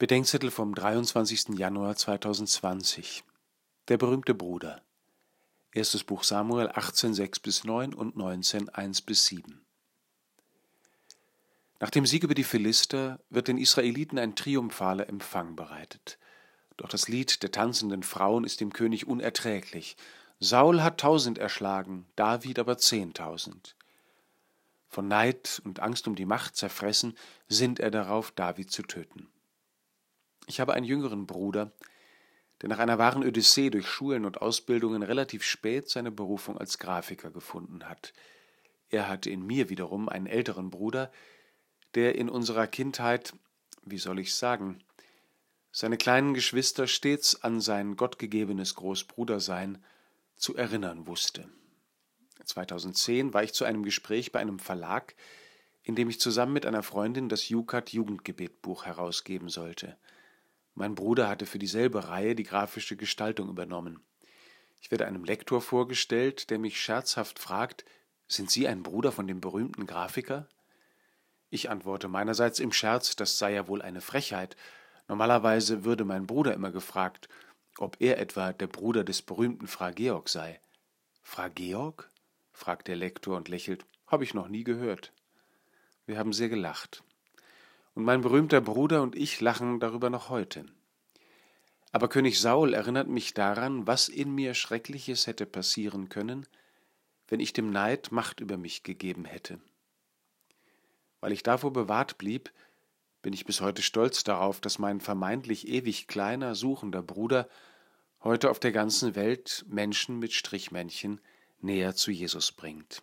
Bedenkzettel vom 23. Januar 2020. Der berühmte Bruder. Erstes Buch Samuel 18, 6 bis 9 und 19, 1 bis 7. Nach dem Sieg über die Philister wird den Israeliten ein triumphaler Empfang bereitet. Doch das Lied der tanzenden Frauen ist dem König unerträglich. Saul hat tausend erschlagen, David aber zehntausend. Von Neid und Angst um die Macht zerfressen, sinnt er darauf, David zu töten. Ich habe einen jüngeren Bruder, der nach einer wahren Odyssee durch Schulen und Ausbildungen relativ spät seine Berufung als Grafiker gefunden hat. Er hatte in mir wiederum einen älteren Bruder, der in unserer Kindheit, wie soll ich sagen, seine kleinen Geschwister stets an sein gottgegebenes Großbrudersein zu erinnern wusste. 2010 war ich zu einem Gespräch bei einem Verlag, in dem ich zusammen mit einer Freundin das Jukat Jugendgebetbuch herausgeben sollte. Mein Bruder hatte für dieselbe Reihe die grafische Gestaltung übernommen. Ich werde einem Lektor vorgestellt, der mich scherzhaft fragt, sind Sie ein Bruder von dem berühmten Grafiker? Ich antworte meinerseits im Scherz, das sei ja wohl eine Frechheit. Normalerweise würde mein Bruder immer gefragt, ob er etwa der Bruder des berühmten Fra Georg sei. Fra Georg? fragt der Lektor und lächelt. Hab ich noch nie gehört. Wir haben sehr gelacht und mein berühmter Bruder und ich lachen darüber noch heute. Aber König Saul erinnert mich daran, was in mir Schreckliches hätte passieren können, wenn ich dem Neid Macht über mich gegeben hätte. Weil ich davor bewahrt blieb, bin ich bis heute stolz darauf, dass mein vermeintlich ewig kleiner, suchender Bruder heute auf der ganzen Welt Menschen mit Strichmännchen näher zu Jesus bringt.